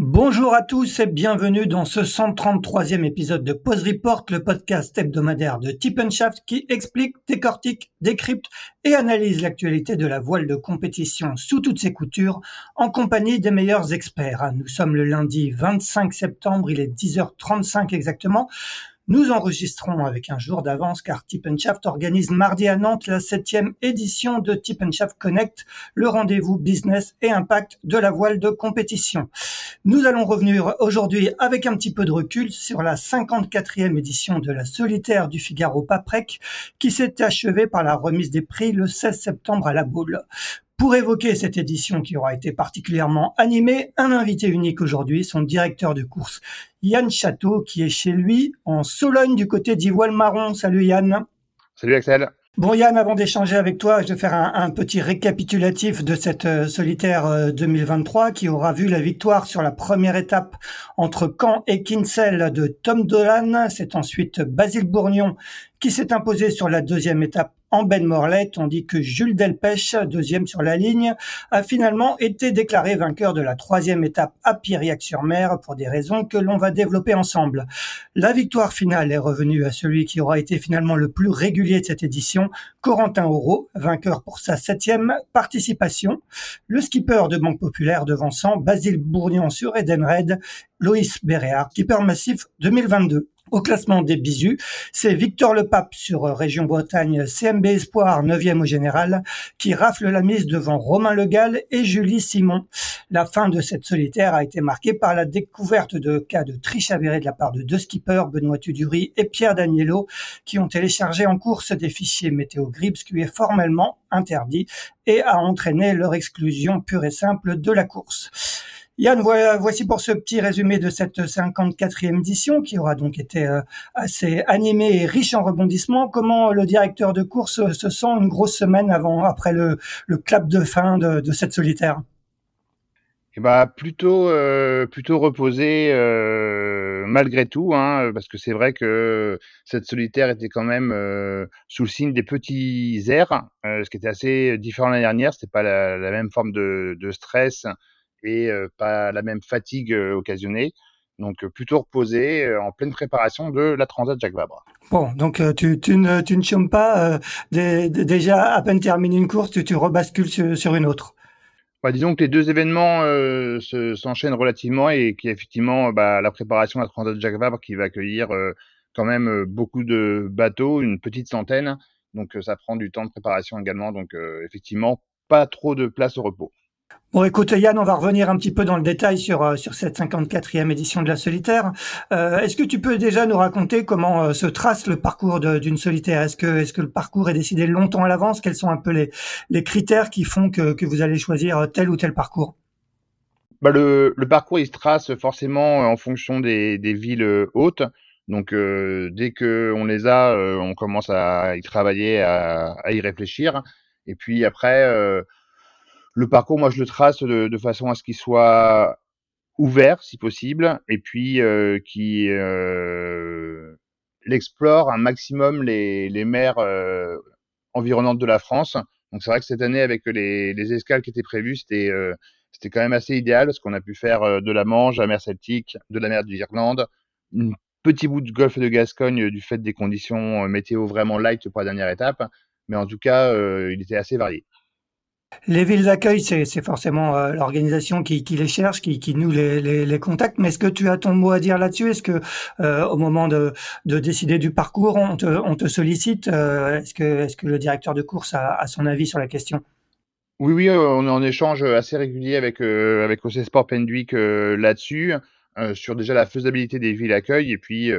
Bonjour à tous et bienvenue dans ce 133e épisode de Pause Report, le podcast hebdomadaire de Tip qui explique, décortique, décrypte et analyse l'actualité de la voile de compétition sous toutes ses coutures en compagnie des meilleurs experts. Nous sommes le lundi 25 septembre, il est 10h35 exactement. Nous enregistrons avec un jour d'avance car Shaft organise mardi à Nantes la septième édition de Shaft Connect, le rendez-vous business et impact de la voile de compétition. Nous allons revenir aujourd'hui avec un petit peu de recul sur la 54e édition de la solitaire du Figaro Paprec qui s'est achevée par la remise des prix le 16 septembre à la boule. Pour évoquer cette édition qui aura été particulièrement animée, un invité unique aujourd'hui, son directeur de course, Yann Château, qui est chez lui en Sologne du côté d'Ivoile Marron. Salut Yann. Salut Axel. Bon Yann, avant d'échanger avec toi, je vais faire un, petit récapitulatif de cette euh, solitaire 2023 euh, qui aura vu la victoire sur la première étape entre Caen et Kinsell de Tom Dolan. C'est ensuite Basile Bourgnon qui s'est imposé sur la deuxième étape en Ben Morlaix, tandis que Jules Delpech, deuxième sur la ligne, a finalement été déclaré vainqueur de la troisième étape à Piriac-sur-Mer pour des raisons que l'on va développer ensemble. La victoire finale est revenue à celui qui aura été finalement le plus régulier de cette édition, Corentin Auro, vainqueur pour sa septième participation. Le skipper de Banque Populaire devançant Basile Bourgnon sur Edenred, Loïs Béréard, skipper massif 2022. Au classement des bisus, c'est Victor Lepape sur euh, Région Bretagne, CMB Espoir, 9e au général, qui rafle la mise devant Romain Legal et Julie Simon. La fin de cette solitaire a été marquée par la découverte de cas de triche avérée de la part de deux skippers, Benoît Tudury et Pierre Daniello, qui ont téléchargé en course des fichiers météo ce qui est formellement interdit et a entraîné leur exclusion pure et simple de la course. Yann, voici pour ce petit résumé de cette 54e édition qui aura donc été euh, assez animée et riche en rebondissements. Comment le directeur de course se sent une grosse semaine avant, après le, clap de fin de, cette solitaire? Eh ben, plutôt euh, plutôt reposé euh, malgré tout hein, parce que c'est vrai que cette solitaire était quand même sous le signe des petits airs ce qui était assez différent l'année dernière c'était pas la, même forme de stress et pas la même fatigue occasionnée. Donc plutôt reposé en pleine préparation de la Transat Jacques Vabre. Bon, donc tu, tu, ne, tu ne chômes pas déjà à peine terminé une course, tu, tu rebascules sur, une autre. Bah, disons que les deux événements s'enchaînent relativement et qu'il y a effectivement bah, la préparation de la Transat Jacques Vabre qui va accueillir quand même beaucoup de bateaux, une petite centaine. Donc ça prend du temps de préparation également. Donc effectivement, pas trop de place au repos. Bon, écoute, Yann, on va revenir un petit peu dans le détail sur, euh, cette 54e édition de la solitaire. Euh, est-ce que tu peux déjà nous raconter comment euh, se trace le parcours d'une solitaire? Est-ce que, le parcours est décidé longtemps à l'avance? Quels sont un peu les, critères qui font que, vous allez choisir tel ou tel parcours? Bah le, parcours, il se trace forcément en fonction des, villes hautes. Donc dès que on les a, on commence à y travailler, à, y réfléchir. Et puis après, le parcours, moi je le trace de, façon à ce qu'il soit ouvert si possible, et puis qui l'explore un maximum les, les mers environnantes de la France. Donc c'est vrai que cette année, avec les, les escales qui étaient prévues, c'était euh, c'était quand même assez idéal parce qu'on a pu faire euh, de la Manche, de la mer Celtique, de la mer d'Irlande, un petit bout de golfe de Gascogne euh, du fait des conditions météo vraiment light pour la dernière étape, mais en tout cas, il était assez varié. Les villes d'accueil, c'est forcément euh, l'organisation qui, les cherche, qui, noue les, contacts. Mais est-ce que tu as ton mot à dire là-dessus? Est-ce que euh, au moment de, décider du parcours, on te, sollicite euh, Est-ce que, le directeur de course a, son avis sur la question? Oui, oui, on est en échange assez régulier avec avec OC Sport Pendwick là-dessus, sur déjà la faisabilité des villes d'accueil et puis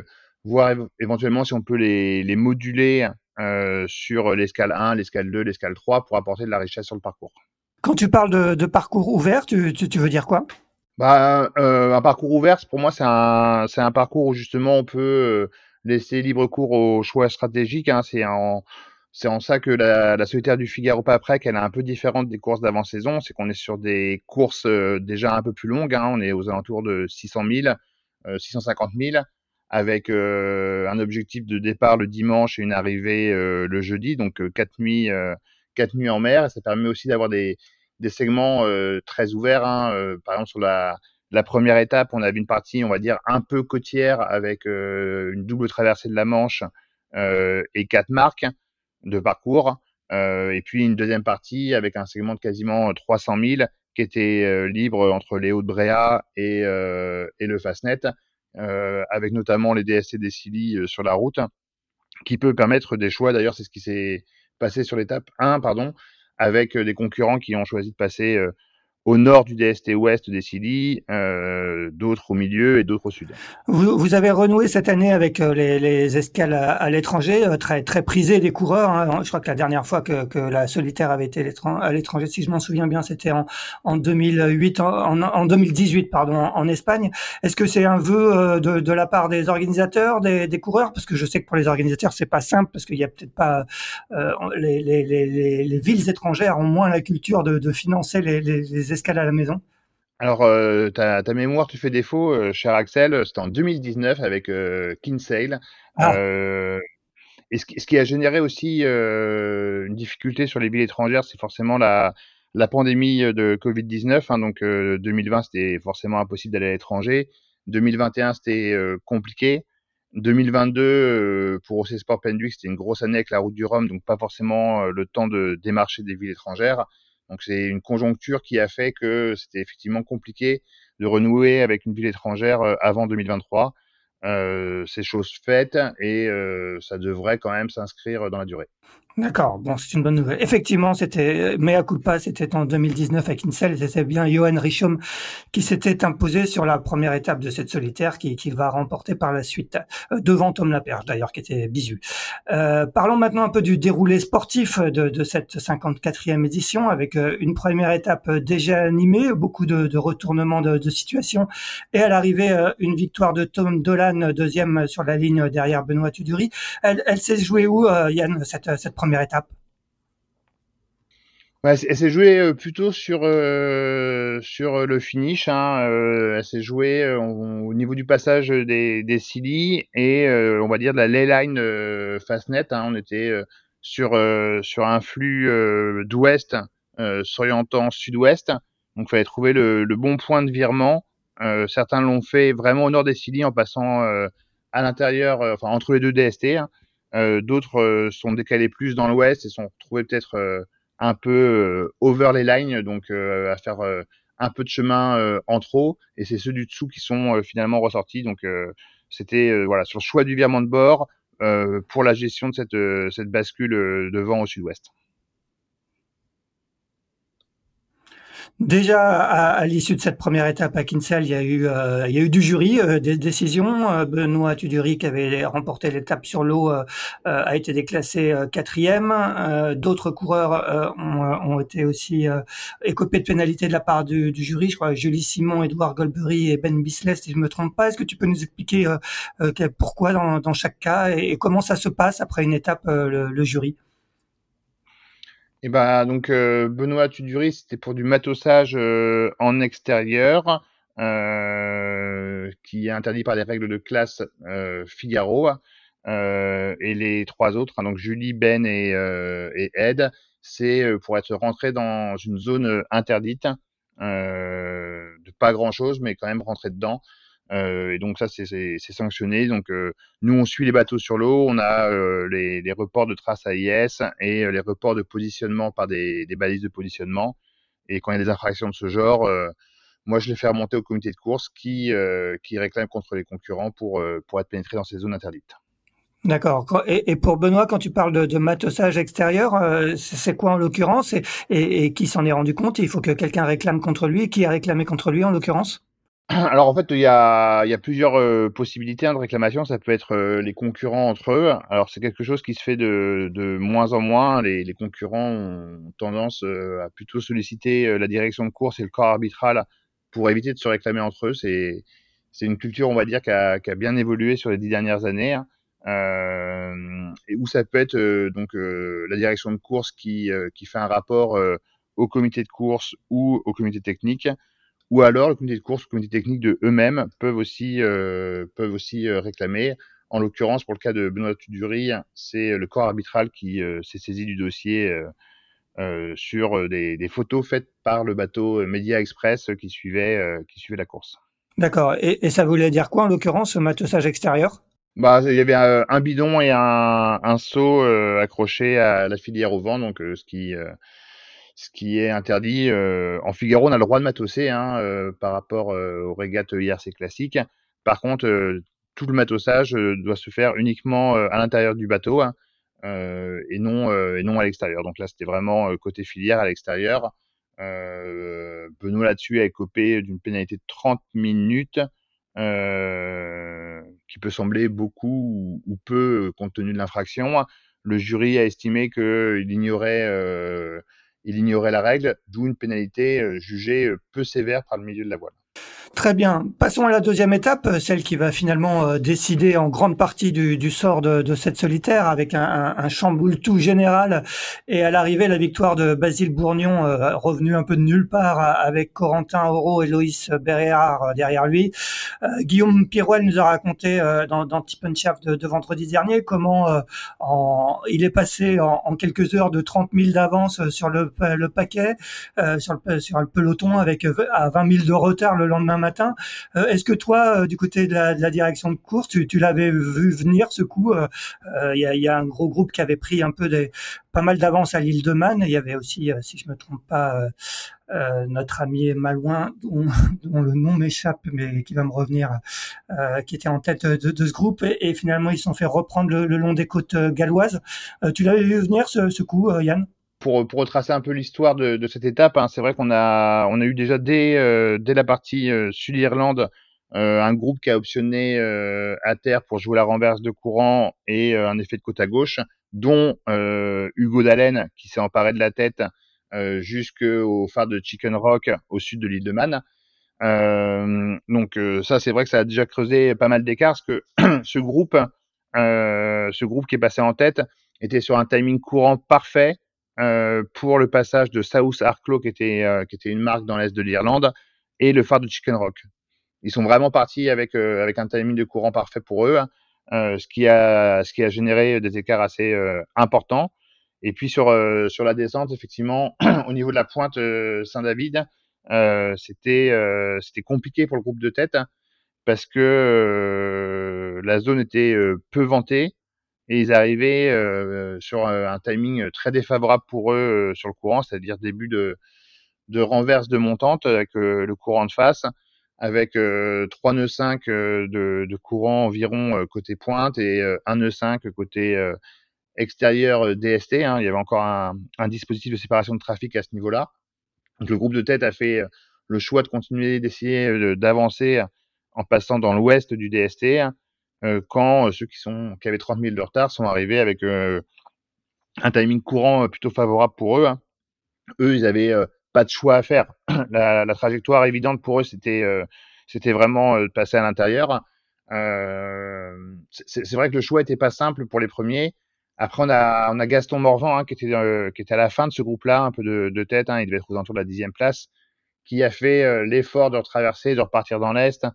voir éventuellement si on peut les moduler euh, sur l'escale 1, l'escale 2, l'escale 3 pour apporter de la richesse sur le parcours. Quand tu parles de, parcours ouvert, tu, veux dire quoi? Bah, euh, Un parcours ouvert, pour moi, c'est un, un, parcours où justement on peut euh, laisser libre cours aux choix stratégiques. Hein. C'est en, en, ça que la, la, solitaire du Figaro pas après qu'elle est un peu différente des courses d'avant-saison. C'est qu'on est sur des courses déjà un peu plus longues. Hein. On est aux alentours de 600 000, 650 000 avec euh, un objectif de départ le dimanche et une arrivée euh, le jeudi, donc euh, quatre nuits, quatre nuits en mer. Ça permet aussi d'avoir des, des segments très ouverts. Hein. par exemple, sur la, la première étape, on avait une partie, on va dire, un peu côtière avec une double traversée de la Manche et quatre marques de parcours. et puis une deuxième partie avec un segment de quasiment 300 000 qui était libre entre les Hauts-de-Bréa et, et le Fastnet euh, avec notamment les DSC des Silly euh, sur la route, qui peut permettre des choix. D'ailleurs, c'est ce qui s'est passé sur l'étape 1, pardon, avec euh, des concurrents qui ont choisi de passer au nord du DST ouest des Silly, euh, d'autres au milieu et d'autres au sud. Vous, vous, avez renoué cette année avec euh, les, les escales à, l'étranger, euh, très très prisées des coureurs. Hein. Je crois que la dernière fois que, que la solitaire avait été à l'étranger, si je m'en souviens bien, c'était en, en 2008, en, en 2018 pardon, en, Espagne. Est-ce que c'est un vœu euh, de, de, la part des organisateurs, des, des coureurs? Parce que je sais que pour les organisateurs, c'est pas simple parce qu'il y a peut-être pas euh, les, les, les, les, villes étrangères ont moins la culture de, de financer les, les à la maison alors, euh, ta, mémoire, tu fais défaut, euh, cher Axel. C'était en 2019 avec euh, Kinsale. Ah. et ce qui, a généré aussi une difficulté sur les villes étrangères, c'est forcément la, la pandémie de Covid-19. Hein, donc, 2020, c'était forcément impossible d'aller à l'étranger. 2021, c'était compliqué. 2022, pour OC Sport Penduix, c'était une grosse année avec la route du Rhum, donc pas forcément le temps de démarcher des villes étrangères. Donc c'est une conjoncture qui a fait que c'était effectivement compliqué de renouer avec une ville étrangère euh, avant 2023. Euh, c'est chose faite et euh, ça devrait quand même s'inscrire dans la durée. D'accord, bon, c'est une bonne nouvelle. Effectivement, c'était mea culpa, c'était en 2019 à Kinsel, c'était bien Johan Richum qui s'était imposé sur la première étape de cette solitaire qui, qui va remporter par la suite, euh, devant Tom Laperche d'ailleurs, qui était bisu. Euh, parlons maintenant un peu du déroulé sportif de, cette 54e édition, avec euh, une première étape déjà animée, beaucoup de, de retournements de, de, situation, et à l'arrivée, une victoire de Tom Dolan, deuxième sur la ligne derrière Benoît Tuduri. Elle, elle s'est jouée où, Yann, cette, cette première étape? Elle s'est jouée euh, plutôt sur euh, sur le finish. Hein, euh, elle s'est jouée au niveau du passage des des Silly et on va dire de la ley line Fastnet. Hein, on était sur sur un flux d'ouest s'orientant sud-ouest. Donc, il fallait trouver le, bon point de virement. Certains l'ont fait vraiment au nord des Silly en passant à l'intérieur, enfin entre les deux DST. Hein. Euh, d'autres euh, sont décalés plus dans l'ouest et sont retrouvés peut-être euh, un peu over les lignes, donc à faire un peu de chemin en trop. Et c'est ceux du dessous qui sont finalement ressortis. Donc c'était voilà sur le choix du virement de bord pour la gestion de cette, cette bascule de vent au sud-ouest. Déjà, à, l'issue de cette première étape à Kinsale, il y a eu, euh, il y a eu du jury, euh, des décisions. Euh, Benoît Tuduri, qui avait remporté l'étape sur l'eau, a été déclassé quatrième. D'autres coureurs ont, été aussi écopés de pénalités de la part du, jury. Je crois Julie Simon, Edouard Goldberry et Ben Bisley, si je me trompe pas. Est-ce que tu peux nous expliquer pourquoi dans, chaque cas et, comment ça se passe après une étape le jury? Et eh ben donc euh, Benoît Tuduris, c'était pour du matossage euh, en extérieur, euh, qui est interdit par les règles de classe Figaro. et les trois autres, hein, donc Julie, Ben et, et Ed, c'est pour être rentré dans une zone interdite, de pas grand chose, mais quand même rentrer dedans. Euh, et donc ça, c'est sanctionné. Donc euh, nous, on suit les bateaux sur l'eau, on a euh, les, reports de traces AIS et les reports de positionnement par des, balises de positionnement. Et quand il y a des infractions de ce genre, moi, je les fais remonter au comité de course qui, qui réclame contre les concurrents pour, pour être pénétré dans ces zones interdites. D'accord. Et, pour Benoît, quand tu parles de, de matossage extérieur, c'est quoi en l'occurrence? Et, et, qui s'en est rendu compte? Il faut que quelqu'un réclame contre lui. Qui a réclamé contre lui en l'occurrence? alors en fait, il y a, y a plusieurs euh, possibilités hein, de réclamation. Ça peut être euh, les concurrents entre eux. Alors c'est quelque chose qui se fait de, de moins en moins. Les, les concurrents ont tendance euh, à plutôt solliciter la direction de course et le corps arbitral pour éviter de se réclamer entre eux. C'est c'est une culture, on va dire, qui a, qui a bien évolué sur les dix dernières années. Hein. et où ça peut être donc la direction de course qui, qui fait un rapport au comité de course ou au comité technique ou alors le comité de course, le comité technique de eux-mêmes peuvent aussi euh, peuvent aussi euh, réclamer. En l'occurrence, pour le cas de Benoît Tudury, c'est le corps arbitral qui euh, s'est saisi du dossier euh, sur des, des, photos faites par le bateau Media Express qui suivait qui suivait la course. D'accord. Et, et, ça voulait dire quoi en l'occurrence, ce matossage extérieur? Bah, il y avait un, bidon et un, un seau accroché à la filière au vent, donc ce qui ce qui est interdit. Euh, en Figaro, on a le droit de matosser hein, euh, par rapport euh, aux régates IRC classiques. Par contre, tout le matossage doit se faire uniquement à l'intérieur du bateau hein, et non et non à l'extérieur. Donc là, c'était vraiment côté filière à l'extérieur. Benoît là-dessus a écopé d'une pénalité de 30 minutes, qui peut sembler beaucoup ou, peu compte tenu de l'infraction. Le jury a estimé qu'il ignorait il ignorait la règle, d'où une pénalité euh, jugée euh, peu sévère par le milieu de la voile. Très bien. Passons à la deuxième étape, euh, celle qui va finalement euh, décider en grande partie du, du sort de, de, cette solitaire, avec un, un, un chamboule tout général. Et à l'arrivée, la victoire de Basile Bourgnon, euh, revenu un peu de nulle part, avec Corentin Auro et Loïs Béréard derrière lui. Guillaume Pirouel nous a raconté dans, dans Tip de, de, vendredi dernier comment en, il est passé en, en, quelques heures de 30 000 d'avance sur le, le paquet, sur, le, sur le peloton, avec à 20 000 de retard le lendemain matin. Euh, est-ce que toi, euh, du côté de la, direction de course, tu, l'avais vu venir ce coup euh, Il y a, un gros groupe qui avait pris un peu pas mal d'avance à l'île de Man. Il y avait aussi, si je me trompe pas, notre ami Malouin, dont, le nom m'échappe, mais qui va me revenir, qui était en tête de, ce groupe. Et, finalement, ils se sont fait reprendre le, long des côtes galloises. tu l'avais vu venir ce coup, Yann? Pour, pour retracer un peu l'histoire de, de, cette étape, hein, c'est vrai qu'on a, on a eu déjà dès, euh, dès la partie euh, Sud-Irlande euh, un groupe qui a optionné euh, à terre pour jouer la renverse de courant et un effet de côte à gauche, dont Hugo Dallen qui s'est emparé de la tête jusqu'au phare de Chicken Rock au sud de l'île de Man. donc ça, c'est vrai que ça a déjà creusé pas mal d'écarts, parce que ce groupe, ce groupe qui est passé en tête était sur un timing courant parfait, euh, pour le passage de South Arklow, qui était, euh, qui était une marque dans l'est de l'Irlande, et le phare de Chicken Rock. Ils sont vraiment partis avec, euh, un timing de courant parfait pour eux, hein. ce, qui a, généré des écarts assez importants. Et puis sur, la descente, effectivement, au niveau de la pointe Saint-David, c'était compliqué pour le groupe de tête parce que la zone était peu ventée et ils arrivaient euh, sur un timing très défavorable pour eux euh, sur le courant, c'est-à-dire début de, renverse de montante avec euh, le courant de face, avec 3 nœuds 5 de, courant environ côté pointe et 1 nœud 5 côté extérieur DST. Hein. Il y avait encore un, un, dispositif de séparation de trafic à ce niveau-là. Donc le groupe de tête a fait le choix de continuer d'essayer d'avancer en passant dans l'ouest du DST, quand ceux qui, avaient 30 000 de retard sont arrivés avec un timing courant plutôt favorable pour eux. Hein. Eux, ils avaient pas de choix à faire. La, trajectoire évidente pour eux, c'était vraiment de passer à l'intérieur. Euh, c'est vrai que le choix était pas simple pour les premiers. Après, on a, on a Gaston Morvan hein, qui, était, euh, à la fin de ce groupe-là, un peu de, tête. Hein, il devait être aux alentours de la dixième place, qui a fait euh, l'effort de retraverser, de repartir dans l'est,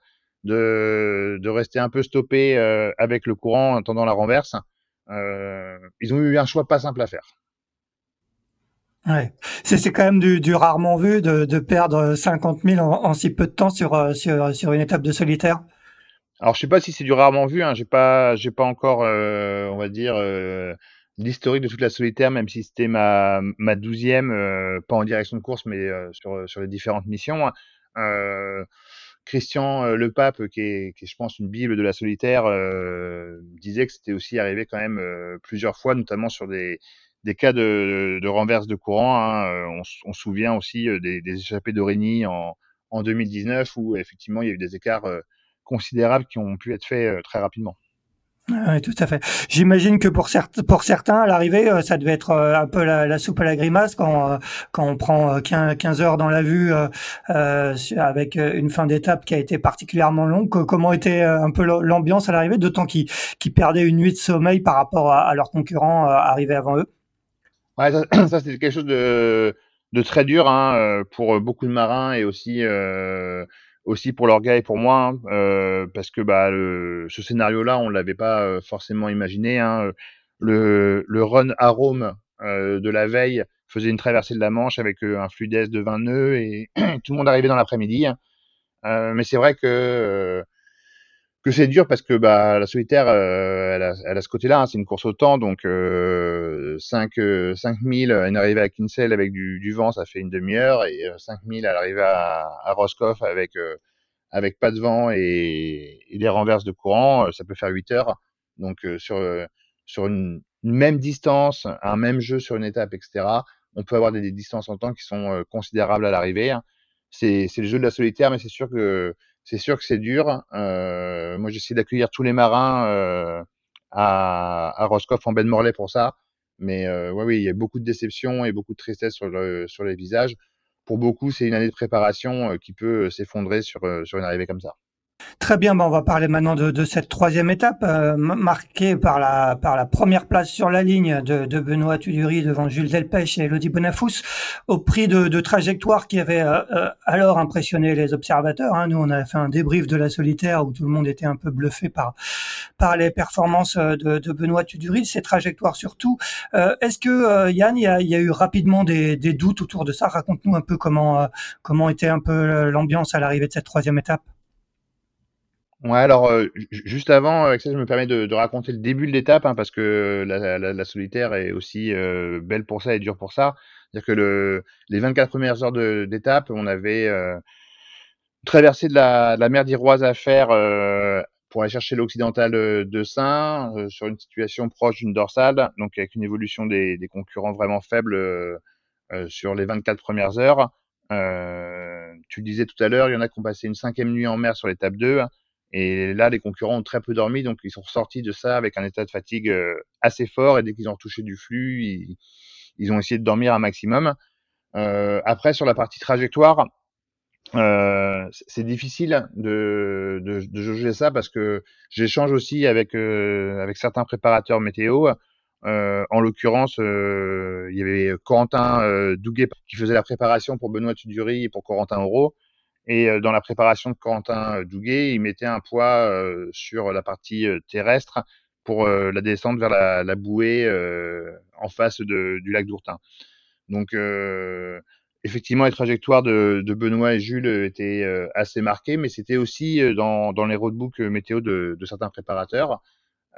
de, de rester un peu stoppé euh, avec le courant en attendant la renverse. ils ont eu un choix pas simple à faire. Ouais. C'est quand même du, du, rarement vu de, de perdre 50 000 en, en, si peu de temps sur, sur, sur une étape de solitaire. Alors je sais pas si c'est du rarement vu, hein. j'ai pas j'ai pas encore euh, on va dire euh, l'historique de toute la solitaire, même si c'était ma ma douzième, euh, pas en direction de course, mais sur sur les différentes missions. Hein. Christian Le Pape, qui est, qui je pense une bible de la solitaire, disait que c'était aussi arrivé quand même plusieurs fois, notamment sur des des cas de, renverse de courant. Hein. On, on, se souvient aussi des, des échappées d'Origny en, en 2019 où effectivement il y a eu des écarts considérables qui ont pu être faits euh, très rapidement. Oui, tout à fait. J'imagine que pour, pour certains, à l'arrivée, euh, ça devait être euh, un peu la, soupe à la grimace quand, quand on prend 15 heures dans la vue euh, avec une fin d'étape qui a été particulièrement longue. Comment était un peu l'ambiance à l'arrivée, d'autant qu'ils perdaient une nuit de sommeil par rapport à, leurs concurrents arrivés avant eux? Ouais, ça, ça quelque chose de, de très dur hein, pour beaucoup de marins et aussi aussi pour leur gars et pour moi, hein, euh, parce que bah, le, ce scénario-là, on l'avait pas euh, forcément imaginé. Hein. Le, le run arôme euh, de la veille faisait une traversée de la Manche avec euh, un fluidesse de 20 nœuds et tout le monde arrivait dans l'après-midi. Hein. Euh, mais c'est vrai que que c'est dur parce que bah, la solitaire, elle a, elle, a, ce côté-là, hein, c'est une course au temps, donc euh, 5, 5000, une arrivée à Kinsale avec du, du, vent, ça fait une demi-heure, et 5000 à l'arrivée à, à Roscoff avec, euh, avec pas de vent et, et, des renverses de courant, ça peut faire 8 heures. Donc sur, sur une, une, même distance, un même jeu sur une étape, etc., on peut avoir des, des distances en temps qui sont considérables à l'arrivée. Hein. C'est le jeu de la solitaire, mais c'est sûr que c'est sûr que c'est dur. Euh, moi, j'essaie d'accueillir tous les marins euh, à, à Roscoff en baie de Morlaix pour ça. Mais euh, oui, il y a beaucoup de déception et beaucoup de tristesse sur, le, sur les visages. Pour beaucoup, c'est une année de préparation euh, qui peut s'effondrer euh, sur une arrivée comme ça. Très bien, ben on va parler maintenant de, de cette troisième étape, euh, marquée par la, par la première place sur la ligne de, de Benoît Tudury devant Jules Delpech et Elodie Bonafous, au prix de, de trajectoires qui avaient euh, euh, alors impressionné les observateurs. Hein. Nous, on a fait un débrief de la solitaire où tout le monde était un peu bluffé par, par les performances de, de Benoît Tudury, ces trajectoires surtout. Euh, Est-ce que, Yann, il y a, y a, eu rapidement des, des doutes autour de ça? Raconte-nous un peu comment, comment était un peu l'ambiance à l'arrivée de cette troisième étape. Ouais, alors euh, juste avant, avec ça, je me permets de, de raconter le début de l'étape, hein, parce que la, la, la, solitaire est aussi euh, belle pour ça et dure pour ça. C'est-à-dire que le, les 24 premières heures d'étape, on avait euh, traversé de la, de la mer d'Iroise à faire euh, pour aller chercher l'occidental de Saint, sur une situation proche d'une dorsale, donc avec une évolution des, des concurrents vraiment faible sur les 24 premières heures. tu le disais tout à l'heure, il y en a qui ont passé une cinquième nuit en mer sur l'étape 2. Et là, les concurrents ont très peu dormi, donc ils sont ressortis de ça avec un état de fatigue euh, assez fort. Et dès qu'ils ont retouché du flux, ils, ils, ont essayé de dormir un maximum. Euh, après, sur la partie trajectoire, euh, c'est difficile de, de, de juger ça parce que j'échange aussi avec euh, avec certains préparateurs météo. Euh, en l'occurrence, euh, il y avait Corentin Douguet qui faisait la préparation pour Benoît Tudury et pour Corentin Auro. Et euh, dans la préparation de Quentin euh, Douguet, il mettait un poids euh, sur la partie terrestre pour la descente vers la, la bouée en face de, du lac d'Ourtin. Donc, effectivement, les trajectoires de, de, Benoît et Jules étaient assez marquées, mais c'était aussi dans, dans, les roadbooks météo de, de certains préparateurs,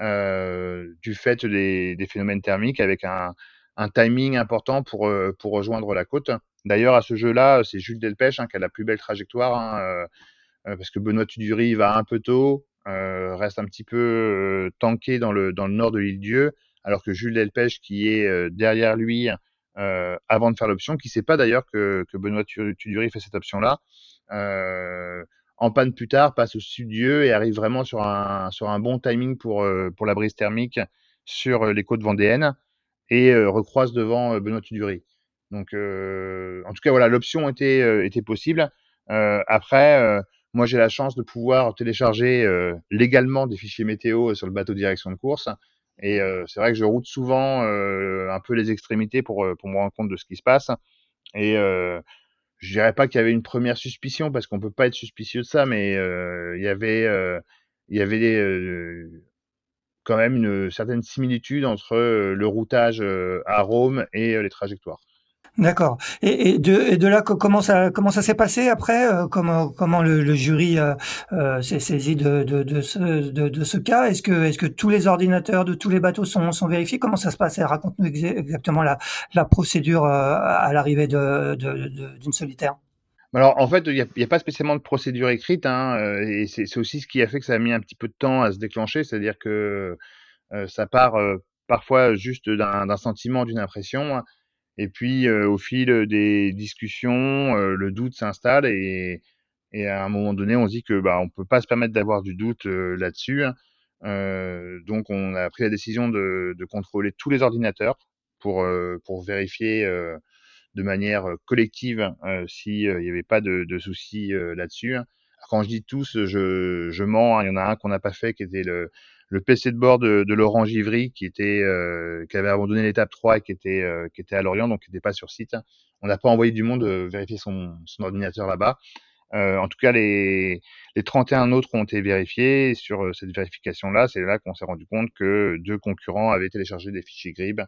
euh, du fait des, des, phénomènes thermiques avec un, un timing important pour, pour rejoindre la côte. D'ailleurs, à ce jeu-là, c'est Jules Delpech hein, qui a la plus belle trajectoire, hein, euh, euh, parce que Benoît Tudury va un peu tôt, euh, reste un petit peu euh, tanké dans le, dans le nord de l'île Dieu, alors que Jules Delpech, qui est euh, derrière lui, avant de faire l'option, qui sait pas d'ailleurs que, Benoît Tudury fait cette option-là. en panne plus tard, passe au studieux et arrive vraiment sur un, sur un bon timing pour, pour la brise thermique sur les côtes vendéennes et recroise devant Benoît Tudury. Donc, en tout cas, voilà, l'option était, était possible. après, moi, j'ai la chance de pouvoir télécharger légalement des fichiers météo sur le bateau direction de course. Et c'est vrai que je route souvent un peu les extrémités pour, pour me rendre compte de ce qui se passe. Et je dirais pas qu'il y avait une première suspicion parce qu'on peut pas être suspicieux de ça, mais il y avait, il y avait quand même une certaine similitude entre le routage à Rome et les trajectoires. D'accord. Et, de, là, comment ça, s'est passé après euh, Comment, comment le, jury euh, euh, s'est saisi de, ce, cas? Est-ce que, tous les ordinateurs de tous les bateaux sont, vérifiés? Comment ça se passe? Raconte-nous exactement la, procédure à l'arrivée d'une solitaire. Alors en fait, il n'y a, pas spécialement de procédure écrite, hein, et c'est aussi ce qui a fait que ça a mis un petit peu de temps à se déclencher, c'est-à-dire que ça part parfois juste d'un sentiment, d'une impression, et puis, au fil des discussions, le doute s'installe et, et, à un moment donné, on se dit que bah, on peut pas se permettre d'avoir du doute là-dessus. Euh, donc, on a pris la décision de, de contrôler tous les ordinateurs pour, pour vérifier de manière collective s'il n'y avait pas de, de soucis là-dessus. Quand je dis tous, je, je mens. Hein. Il y en a un qu'on n'a pas fait, qui était le, le PC de bord de, de Laurent Givry qui était euh, qui avait abandonné l'étape 3 et qui était euh, qui était à Lorient donc qui n'était pas sur site. On n'a pas envoyé du monde euh, vérifier son, son ordinateur là-bas. en tout cas, les, les 31 autres ont été vérifiés. Sur cette vérification-là, c'est là, qu'on s'est rendu compte que deux concurrents avaient téléchargé des fichiers GRIB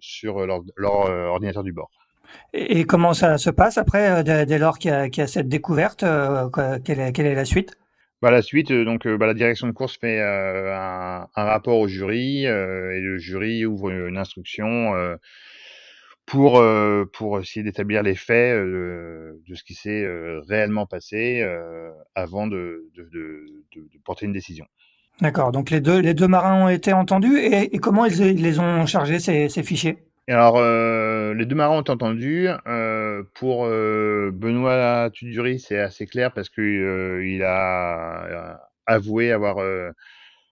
sur leur, leur ordinateur du bord. Et comment ça se passe après, dès lors qu'il y, y, a cette découverte quelle est, quelle est la suite? Bah, la suite, euh, donc euh, bah, la direction de course fait euh, un, rapport au jury et le jury ouvre une instruction pour essayer d'établir les faits de ce qui s'est réellement passé avant de, porter une décision. D'accord. Donc les deux les deux marins ont été entendus et, comment ils, les ont chargés ces fichiers? Alors, euh, les deux marins ont entendu. Euh, pour euh, Benoît Tudury, c'est assez clair parce que euh, il a avoué avoir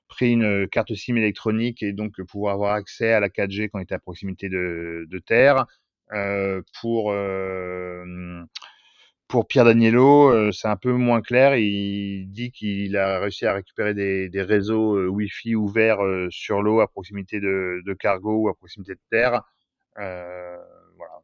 pris une carte SIM électronique et donc pouvoir avoir accès à la 4G quand il était à proximité de, terre. pour Pierre Daniello, c'est un peu moins clair. Il dit qu'il a réussi à récupérer des, des réseaux Wi-Fi ouverts sur l'eau à proximité de, de cargo ou à proximité de terre. Euh, voilà.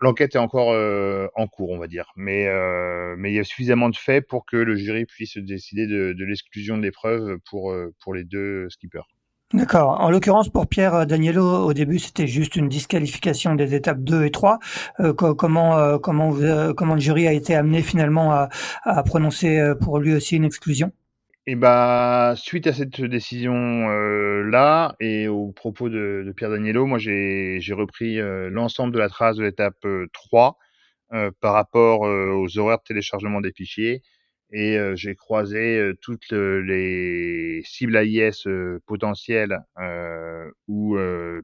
L'enquête est encore euh, en cours, on va dire, mais euh, mais il y a suffisamment de faits pour que le jury puisse décider de, l'exclusion de l'épreuve pour les deux skippers. D'accord. En l'occurrence, pour Pierre Daniello, au début, c'était juste une disqualification des étapes 2 et 3. Euh, comment, comment, comment le jury a été amené finalement à prononcer pour lui aussi une exclusion? Et bah, suite à cette décision euh, là et au propos de, de Pierre Daniello, moi j'ai repris euh, l'ensemble de la trace de l'étape 3 euh, par rapport aux horaires de téléchargement des fichiers et j'ai croisé toutes les cibles AIS potentielles où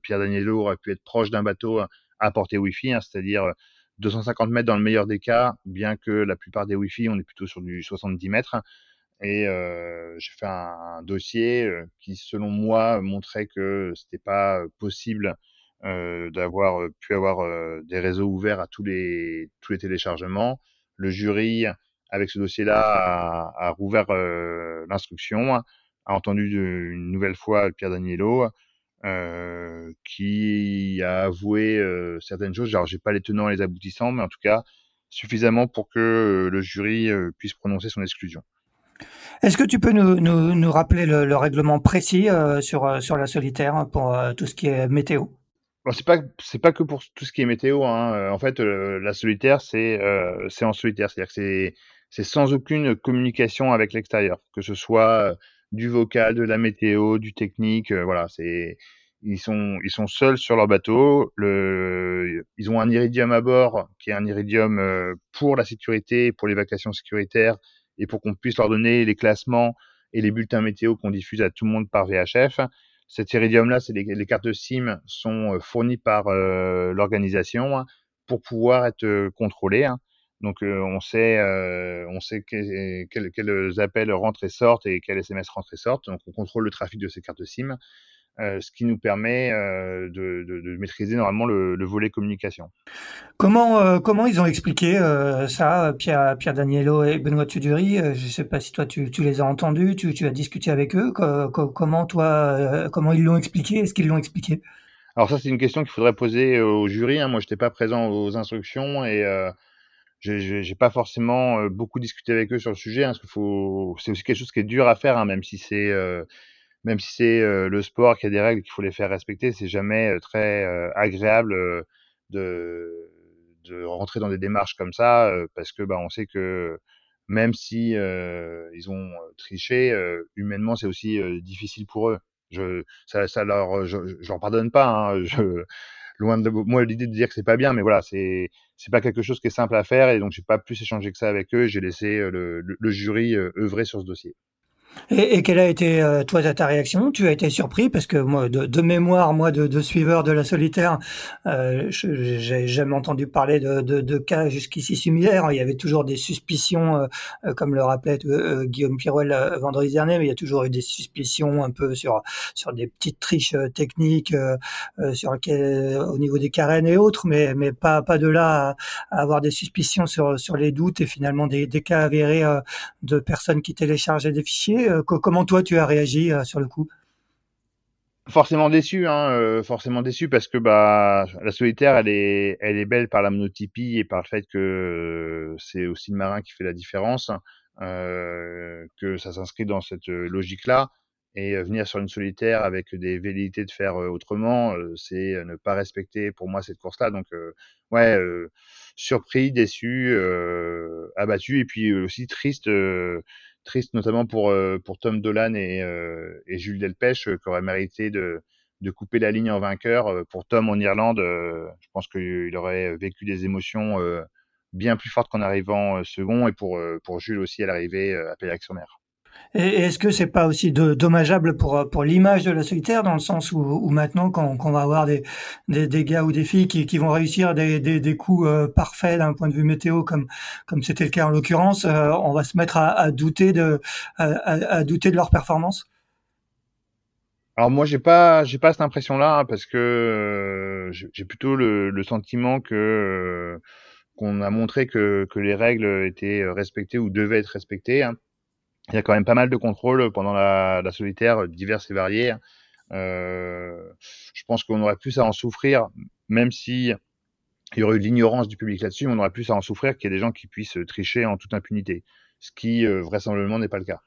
Pierre Daniello aurait pu être proche d'un bateau à portée Wi-Fi, hein, c'est-à-dire 250 mètres dans le meilleur des cas, bien que la plupart des Wi-Fi on est plutôt sur du 70 mètres. Et euh, j'ai fait un, dossier qui, selon moi, montrait que c'était pas possible euh, d'avoir pu avoir des réseaux ouverts à tous les tous les téléchargements. Le jury, avec ce dossier-là, a, a rouvert l'instruction, a entendu une nouvelle fois Pierre Daniello, qui a avoué certaines choses. Alors, j'ai pas les tenants et les aboutissants, mais en tout cas suffisamment pour que le jury puisse prononcer son exclusion. Est-ce que tu peux nous, rappeler le, le, règlement précis euh, sur, euh, sur la solitaire pour euh, tout ce qui est météo? Bon, c'est pas c'est pas que pour tout ce qui est météo. Hein. En fait, la solitaire c'est c'est en solitaire, c'est-à-dire que c'est c'est sans aucune communication avec l'extérieur, que ce soit du vocal, de la météo, du technique. voilà, c'est ils sont ils sont seuls sur leur bateau. Ils ont un iridium à bord qui est un iridium pour la sécurité, pour l'évacuation sécuritaire et pour qu'on puisse leur donner les classements et les bulletins météo qu'on diffuse à tout le monde par VHF. cet iridium-là, c'est les, cartes SIM sont fournies par l'organisation hein, pour pouvoir être contrôlées. Hein. Donc on sait, on sait quels appels rentrent et sortent et quels SMS rentrent et sortent. Donc on contrôle le trafic de ces cartes SIM. Euh, ce qui nous permet euh, de, maîtriser normalement le, volet communication. Comment, euh, comment ils ont expliqué ça, Pierre, Pierre Daniello et Benoît Tuduri Je ne sais pas si toi tu, les as entendus, tu, tu, as discuté avec eux. comment toi, comment ils l'ont expliqué Est-ce qu'ils l'ont expliqué? Alors ça, c'est une question qu'il faudrait poser au jury. Hein. Moi, je n'étais pas présent aux instructions et j'ai pas forcément beaucoup discuté avec eux sur le sujet, hein, parce que faut, c'est aussi quelque chose qui est dur à faire, hein, même si c'est même si c'est le sport qui a des règles qu'il faut les faire respecter, c'est jamais très agréable de, de rentrer dans des démarches comme ça parce que bah, on sait que même si ils ont triché, humainement c'est aussi difficile pour eux. Je, ça, ça leur, je, je leur pardonne pas. Hein, je, loin de moi l'idée de dire que c'est pas bien, mais voilà, c'est c'est pas quelque chose qui est simple à faire et donc j'ai pas plus échangé que ça avec eux. J'ai laissé le, le, jury œuvrer sur ce dossier. Et, et, quelle a été euh, toi ta réaction? Tu as été surpris parce que moi, de, de mémoire, moi, de, de, suiveur de la solitaire, euh, j'ai jamais entendu parler de, de cas jusqu'ici similaires. Il y avait toujours des suspicions, euh, comme le rappelait Guillaume Pirouel vendredi dernier, mais il y a toujours eu des suspicions un peu sur sur des petites triches techniques, sur au niveau des carènes et autres, mais mais pas pas de là à, avoir des suspicions sur sur les doutes et finalement des, des cas avérés de personnes qui téléchargeaient des fichiers. Euh, comment toi tu as réagi euh, sur le coup? Forcément déçu, hein, euh, forcément déçu parce que bah la solitaire elle est elle est belle par la monotypie et par le fait que c'est aussi le marin qui fait la différence, que ça s'inscrit dans cette logique là et venir sur une solitaire avec des velléités de faire autrement, c'est ne pas respecter pour moi cette course-là. Donc ouais, surpris, déçu, abattu et puis aussi triste triste notamment pour, euh, pour Tom Dolan et, euh, et Jules Delpech, euh, qui auraient mérité de, de couper la ligne en vainqueur. Pour Tom en Irlande, je pense qu'il aurait vécu des émotions bien plus fortes qu'en arrivant second, et pour, pour Jules aussi à l'arrivée à Pélac-sur-Mer. Et est-ce que c'est pas aussi dommageable pour pour l'image de la solitaire dans le sens où, où maintenant quand, on va avoir des, des, des gars ou des filles qui, qui vont réussir des, des, des coups euh, parfaits d'un point de vue météo comme comme c'était le cas en l'occurrence, euh, on va se mettre à, à douter de à, à, douter de leur performance? Alors moi j'ai pas j'ai pas cette impression là hein, parce que euh, j'ai plutôt le, le, sentiment que qu'on a montré que, que les règles étaient respectées ou devaient être respectées. Hein il y a quand même pas mal de contrôles pendant la, solitaire, divers et variés. Euh, je pense qu'on aurait plus à en souffrir, même si il y aurait eu l'ignorance du public là-dessus, on aurait plus à en souffrir qu'il y ait des gens qui puissent tricher en toute impunité, ce qui euh, vraisemblablement n'est pas le cas.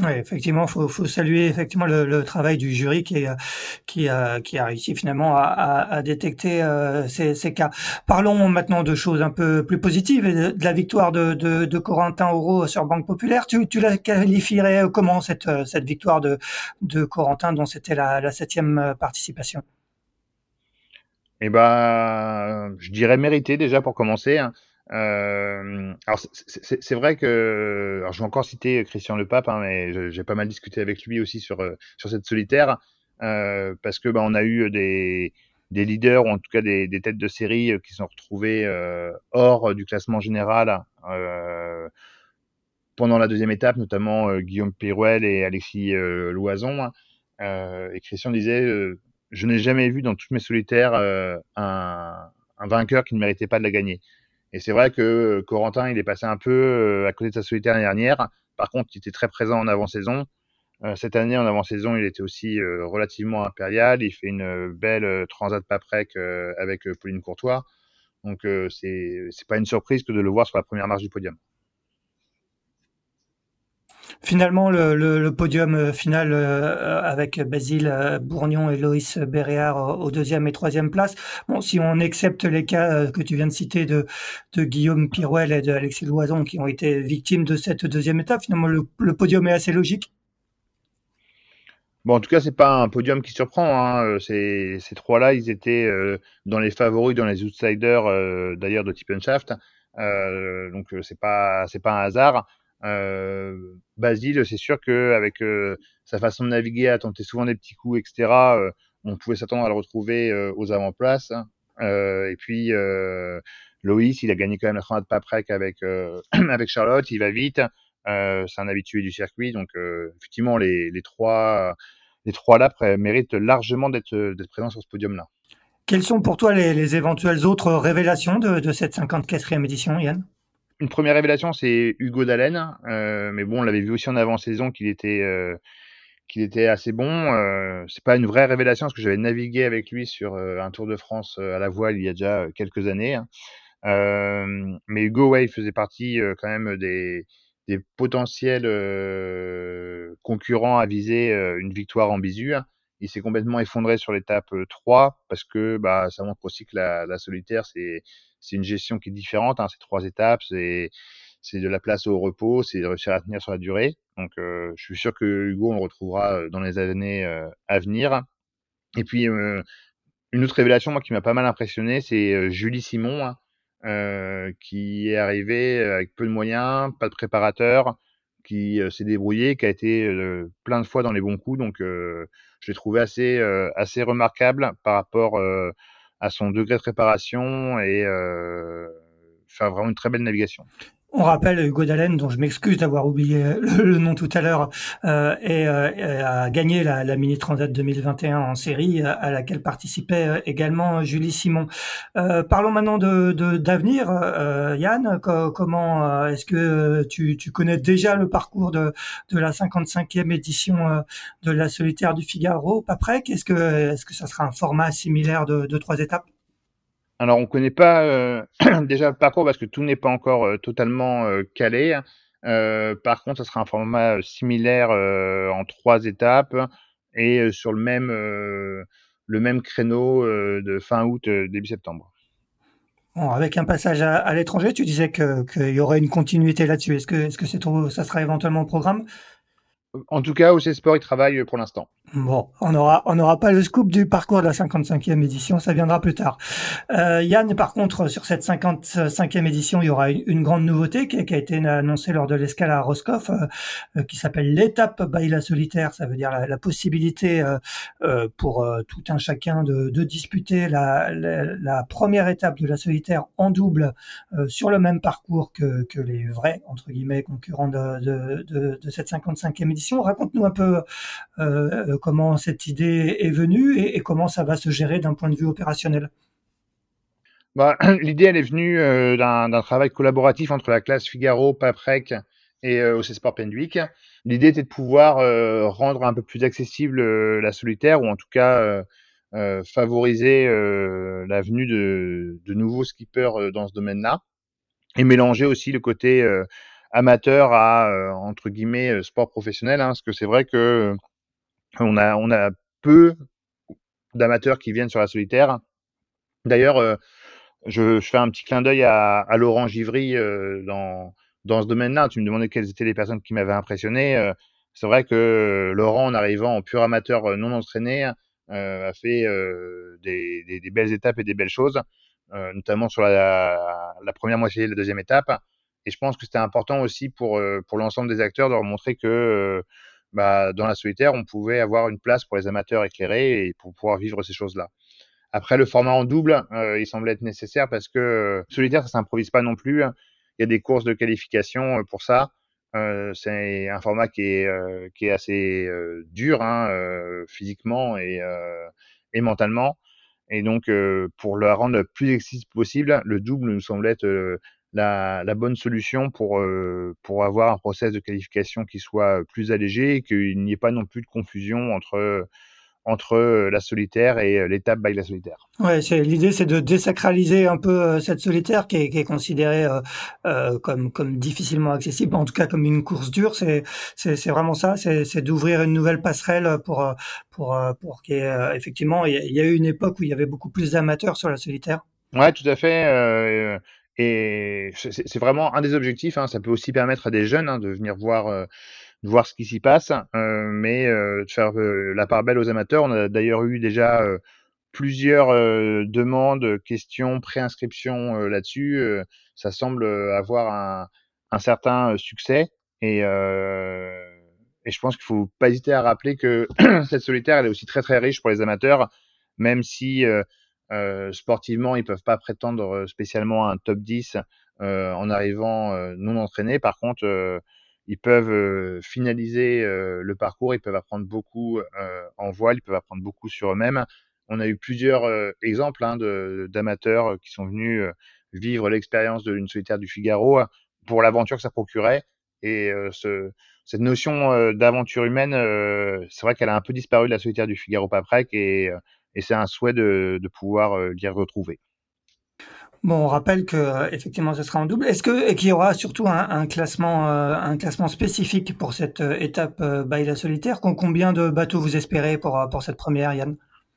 Oui, effectivement, faut, faut saluer effectivement le, le, travail du jury qui, est, qui, a, qui a réussi finalement à, à, détecter euh, ces, ces, cas. Parlons maintenant de choses un peu plus positives et de, la victoire de, de, de, Corentin Auro sur Banque Populaire. Tu, tu la qualifierais comment cette, cette victoire de, de Corentin dont c'était la, la septième participation? Eh ben, je dirais mérité déjà pour commencer. Hein. Euh, alors c'est vrai que, alors je vais encore citer Christian Le Pape, hein, mais j'ai pas mal discuté avec lui aussi sur euh, sur cette solitaire, euh, parce que bah, on a eu des des leaders ou en tout cas des, des têtes de série qui sont retrouvés hors du classement général pendant la deuxième étape, notamment Guillaume Pirouel et Alexis Loison. et Christian disait, je n'ai jamais vu dans toutes mes solitaires un, un vainqueur qui ne méritait pas de la gagner. Et c'est vrai que euh, Corentin, il est passé un peu euh, à côté de sa solitaire l'année dernière. Par contre, il était très présent en avant-saison. Euh, cette année, en avant-saison, il était aussi relativement impérial. Il fait une belle transat paprec avec Pauline Courtois. Donc, c'est pas une surprise que de le voir sur la première marche du podium. Finalement, le, podium euh, final euh, avec Basile euh, Bourgnon et Loïs Béréard au deuxième et troisième place. Bon, si on accepte les cas que tu viens de citer de, Guillaume Pirouel et de Alexis Loison qui ont été victimes de cette deuxième étape, finalement, le, podium est assez logique. Bon, en tout cas, c'est pas un podium qui surprend. Hein. Ces, ces trois-là, ils étaient dans les favoris, dans les outsiders, d'ailleurs de Tippenshaft. Euh, donc, c'est pas, c'est pas un hasard. Basile, c'est sûr qu'avec sa façon de naviguer, à tenter souvent des petits coups, etc., on pouvait s'attendre à le retrouver aux avant-places. et puis Loïs, il a gagné quand même la fin de Paprec avec avec Charlotte, il va vite. c'est un habitué du circuit, donc effectivement les, les trois les trois là méritent largement d'être présents sur ce podium-là. Quelles sont pour toi les, éventuelles autres révélations de, cette 54e édition, Yann? Une première révélation, c'est Hugo Dallène. Euh, mais bon, on l'avait vu aussi en avant-saison qu'il était, euh, était assez bon. Euh, c'est pas une vraie révélation parce que j'avais navigué avec lui sur euh, un Tour de France à la voile il y a déjà quelques années. Hein. mais Hugo, ouais, il faisait partie quand même des, potentiels concurrents à viser une victoire en bisu. Hein il s'est complètement effondré sur l'étape 3 euh, parce que bah, ça montre aussi que la solitaire, c'est une gestion qui est différente. Hein, c'est trois étapes, c'est de la place au repos, c'est de réussir à tenir sur la durée. Donc, euh, je suis sûr que Hugo, on le retrouvera euh, dans les années à venir. Et puis, une autre révélation, moi, qui m'a pas mal impressionné, c'est Julie Simon, hein, qui est arrivée avec peu de moyens, pas de préparateur, qui s'est débrouillé, qui a été plein de fois dans les bons coups. Donc, je l'ai trouvé assez, assez remarquable par rapport à son degré de préparation et faire vraiment une très belle navigation. On rappelle Hugo Dallène, dont je m'excuse d'avoir oublié le, nom tout à l'heure, euh, et, euh, a gagné la, la, Mini Transat 2021 en série, à laquelle participait euh, également Julie Simon. Euh, parlons maintenant d'avenir. Euh, Yann, comment est-ce que tu, connais déjà le parcours de, la 55e édition de la solitaire du Figaro, pas près Est-ce que est-ce que ça sera un format similaire de, de trois étapes? Alors, on ne connaît pas euh, déjà le parcours parce que tout n'est pas encore euh, totalement euh, calé. par contre, ça sera un format similaire en trois étapes et sur le même, le même créneau de fin août, début septembre. Bon, avec un passage à, l'étranger, tu disais qu'il y aurait une continuité là-dessus. Est-ce que, ça sera éventuellement au programme? En tout cas, OC Sport, il travaille pour l'instant. Bon, on aura on n'aura pas le scoop du parcours de la 55e édition, ça viendra plus tard. Euh, Yann, par contre, sur cette 55e édition, il y aura une, grande nouveauté qui, a été annoncée lors de l'escale à Roscoff, euh, euh, qui s'appelle l'étape Baila solitaire. Ça veut dire la, possibilité euh, pour tout un chacun de, de disputer la, première étape de la solitaire en double sur le même parcours que, les vrais entre guillemets concurrents de, de, de cette 55e édition. Raconte-nous un peu comment cette idée est venue et, comment ça va se gérer d'un point de vue opérationnel bah, L'idée, elle est venue euh, d'un travail collaboratif entre la classe Figaro, Paprec et euh, OC Sport Pendwick. L'idée était de pouvoir euh, rendre un peu plus accessible la solitaire ou en tout cas favoriser la venue de, nouveaux skippers dans ce domaine-là et mélanger aussi le côté amateur à entre guillemets sport professionnel hein, parce que c'est vrai que on a, on a peu d'amateurs qui viennent sur la solitaire. D'ailleurs, euh, je, je, fais un petit clin d'œil à, à, Laurent Givry euh, dans, dans ce domaine-là. Tu me demandais quelles étaient les personnes qui m'avaient impressionné. Euh, c'est vrai que Laurent, en arrivant en pur amateur non entraîné, a fait des, des, des, belles étapes et des belles choses, notamment sur la, la, première moitié de la deuxième étape. Et je pense que c'était important aussi pour, pour l'ensemble des acteurs de leur montrer que bah, dans la solitaire, on pouvait avoir une place pour les amateurs éclairés et pour pouvoir vivre ces choses-là. Après, le format en double, euh, il semblait être nécessaire parce que euh, solitaire, ça s'improvise pas non plus. Il y a des courses de qualification euh, pour ça. Euh, c'est un format qui est, euh, qui est assez dur hein, physiquement et, et mentalement. Et donc, pour le rendre plus accessible possible, le double nous semblait être la, la, bonne solution pour, euh, pour avoir un process de qualification qui soit plus allégé et qu'il n'y ait pas non plus de confusion entre entre la solitaire et euh, l'étape by la solitaire. Ouais, c'est l'idée, c'est de désacraliser un peu euh, cette solitaire qui est, qui est considérée euh, comme comme difficilement accessible, en tout cas comme une course dure. C'est c'est vraiment ça, c'est d'ouvrir une nouvelle passerelle pour pour pour qu'il y ait effectivement il y, a eu une époque où il y avait beaucoup plus d'amateurs sur la solitaire. Ouais, tout à fait. Euh, et c'est vraiment un des objectifs. Hein. Ça peut aussi permettre à des jeunes hein, de venir voir, euh, voir ce qui s'y passe, euh, mais euh, de faire la part belle aux amateurs. On a d'ailleurs eu déjà plusieurs demandes, questions, préinscriptions là-dessus. ça semble avoir un, un certain succès. Et, et je pense qu'il faut pas hésiter à rappeler que cette solitaire, elle est aussi très très riche pour les amateurs, même si euh, sportivement, ils peuvent pas prétendre spécialement à un top 10 euh, en arrivant non entraînés. Par contre, ils peuvent finaliser le parcours, ils peuvent apprendre beaucoup en voile, ils peuvent apprendre beaucoup sur eux-mêmes. On a eu plusieurs exemples hein, d'amateurs qui sont venus vivre l'expérience de l'une solitaire du Figaro pour l'aventure que ça procurait. Et ce, cette notion d'aventure humaine, c'est vrai qu'elle a un peu disparu de la solitaire du Figaro Paprec et, et c'est un souhait de, de pouvoir l'y retrouver. Bon, on rappelle que effectivement, ce sera en double. Est-ce que qu'il y aura surtout un, un classement, un classement spécifique pour cette étape euh, la solitaire? Combien de bateaux vous espérez pour pour cette première, Yann?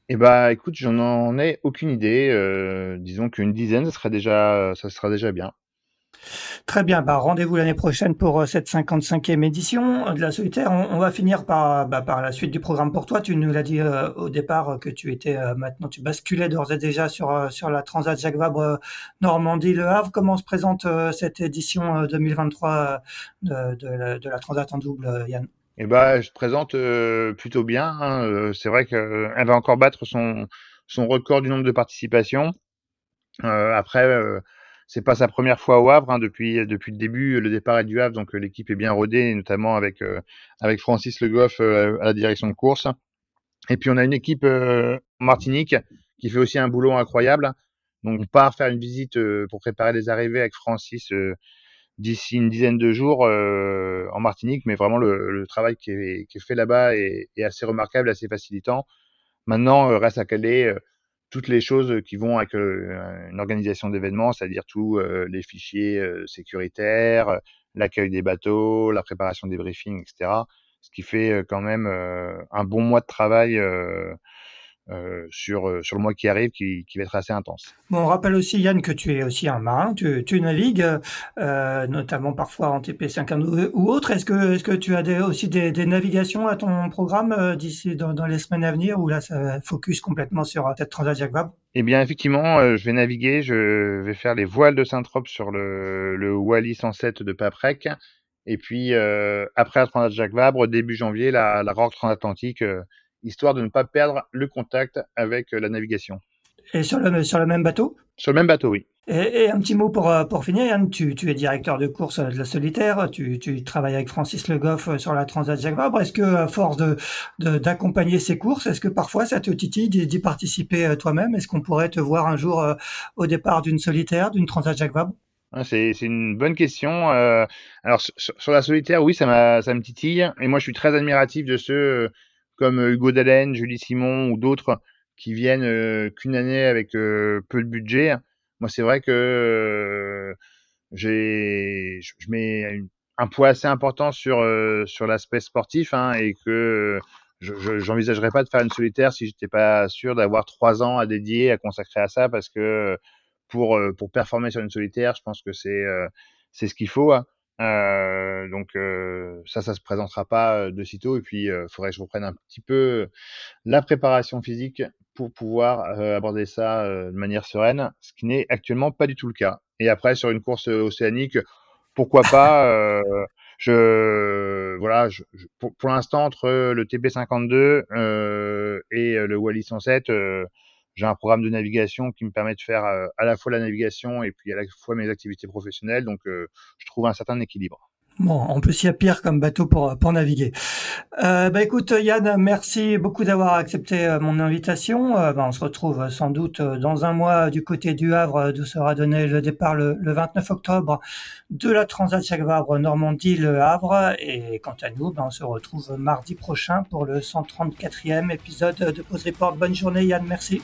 Eh bah, écoute, j'en ai aucune idée. Euh, disons qu'une dizaine, ça déjà, ça sera déjà bien. Très bien, bah, rendez-vous l'année prochaine pour euh, cette 55e édition de la solitaire. On, va finir par, bah, par la suite du programme pour toi. Tu nous l'as dit euh, au départ que tu étais euh, maintenant, tu basculais d'ores et déjà sur, sur la Transat Jacques Vabre Normandie-Le Havre. Comment se présente cette édition 2023 de, de, la, Transat en double, Yann? Eh ben, je te présente plutôt bien. Hein. C'est vrai qu'elle va encore battre son, son record du nombre de participations. après, c'est pas sa première fois au Havre hein, depuis depuis le début. Le départ est du Havre, donc euh, l'équipe est bien rodée, notamment avec euh, avec Francis Le Goff euh, à la direction de course. Et puis on a une équipe Martinique qui fait aussi un boulot incroyable. Donc on part faire une visite pour préparer les arrivées avec Francis d'ici une dizaine de jours en Martinique, mais vraiment le, travail qui est, qui est fait là-bas est, est, assez remarquable, assez facilitant. Maintenant, reste à caler toutes les choses qui vont avec euh, une organisation d'événements, c'est-à-dire tous euh, les fichiers euh, sécuritaires, l'accueil des bateaux, la préparation des briefings, etc. Ce qui fait quand même un bon mois de travail euh, sur, euh, sur le mois qui arrive, qui, qui, va être assez intense. Bon, on rappelle aussi, Yann, que tu es aussi un marin, tu, tu navigues, euh, notamment parfois en TP5 ou autre. Est-ce que, est-ce que tu as des, aussi des, des, navigations à ton programme euh, d'ici dans, dans, les semaines à venir, ou là, ça focus complètement sur cette Transat Jacques Vabre? Eh bien, effectivement, je vais naviguer, je vais faire les voiles de Saint-Trope sur le, le Wally 107 de Paprec. Et puis, après la Transat Jacques Vabre, début janvier, la, la Rock Transatlantique histoire de ne pas perdre le contact avec euh, la navigation. Et sur le, sur le même bateau? Sur le même bateau, oui. Et, un petit mot pour, euh, pour finir, Yann, tu, tu es directeur de course de la solitaire, tu, tu travailles avec Francis Le Goff euh, sur la Transat Jacques Vabre. Est-ce que, à force de, d'accompagner ces courses, est-ce que parfois ça te titille d'y participer toi-même? Est-ce qu'on pourrait te voir un jour au départ d'une solitaire, d'une Transat Jacques Vabre? Ah, c'est, une bonne question. alors sur, la solitaire, oui, ça, ça me titille. Et moi, je suis très admiratif de ceux comme euh, Hugo Dallène, Julie Simon ou d'autres qui viennent euh, qu'une année avec euh, peu de budget. Moi, c'est vrai que j'ai, je mets un poids assez important sur sur l'aspect sportif hein, et que je j'envisagerais pas de faire une solitaire si j'étais pas sûr d'avoir trois ans à dédier à consacrer à ça parce que pour pour performer sur une solitaire, je pense que c'est c'est ce qu'il faut. Hein. Euh, donc euh, ça, ça se présentera pas euh, de sitôt. Et puis, il faudrait que je reprenne un petit peu la préparation physique pour pouvoir aborder ça de manière sereine, ce qui n'est actuellement pas du tout le cas. Et après, sur une course océanique, pourquoi pas je voilà je, pour, pour l'instant entre le TP52 euh, et le Wally 107 euh, j'ai un programme de navigation qui me permet de faire euh, à la fois la navigation et puis à la fois mes activités professionnelles. Donc, euh, je trouve un certain équilibre. Bon, en plus, il y a pire comme bateau pour, naviguer. Euh, bah écoute, Yann, merci beaucoup d'avoir accepté euh, mon invitation. bah, on se retrouve sans doute dans un mois du côté du Havre, d'où sera donné le départ le, 29 octobre de la Transat Jacques Vabre Normandie-Le Havre. Et quant à nous, bah, on se retrouve mardi prochain pour le 134e épisode de Pause Report. Bonne journée, Yann. Merci.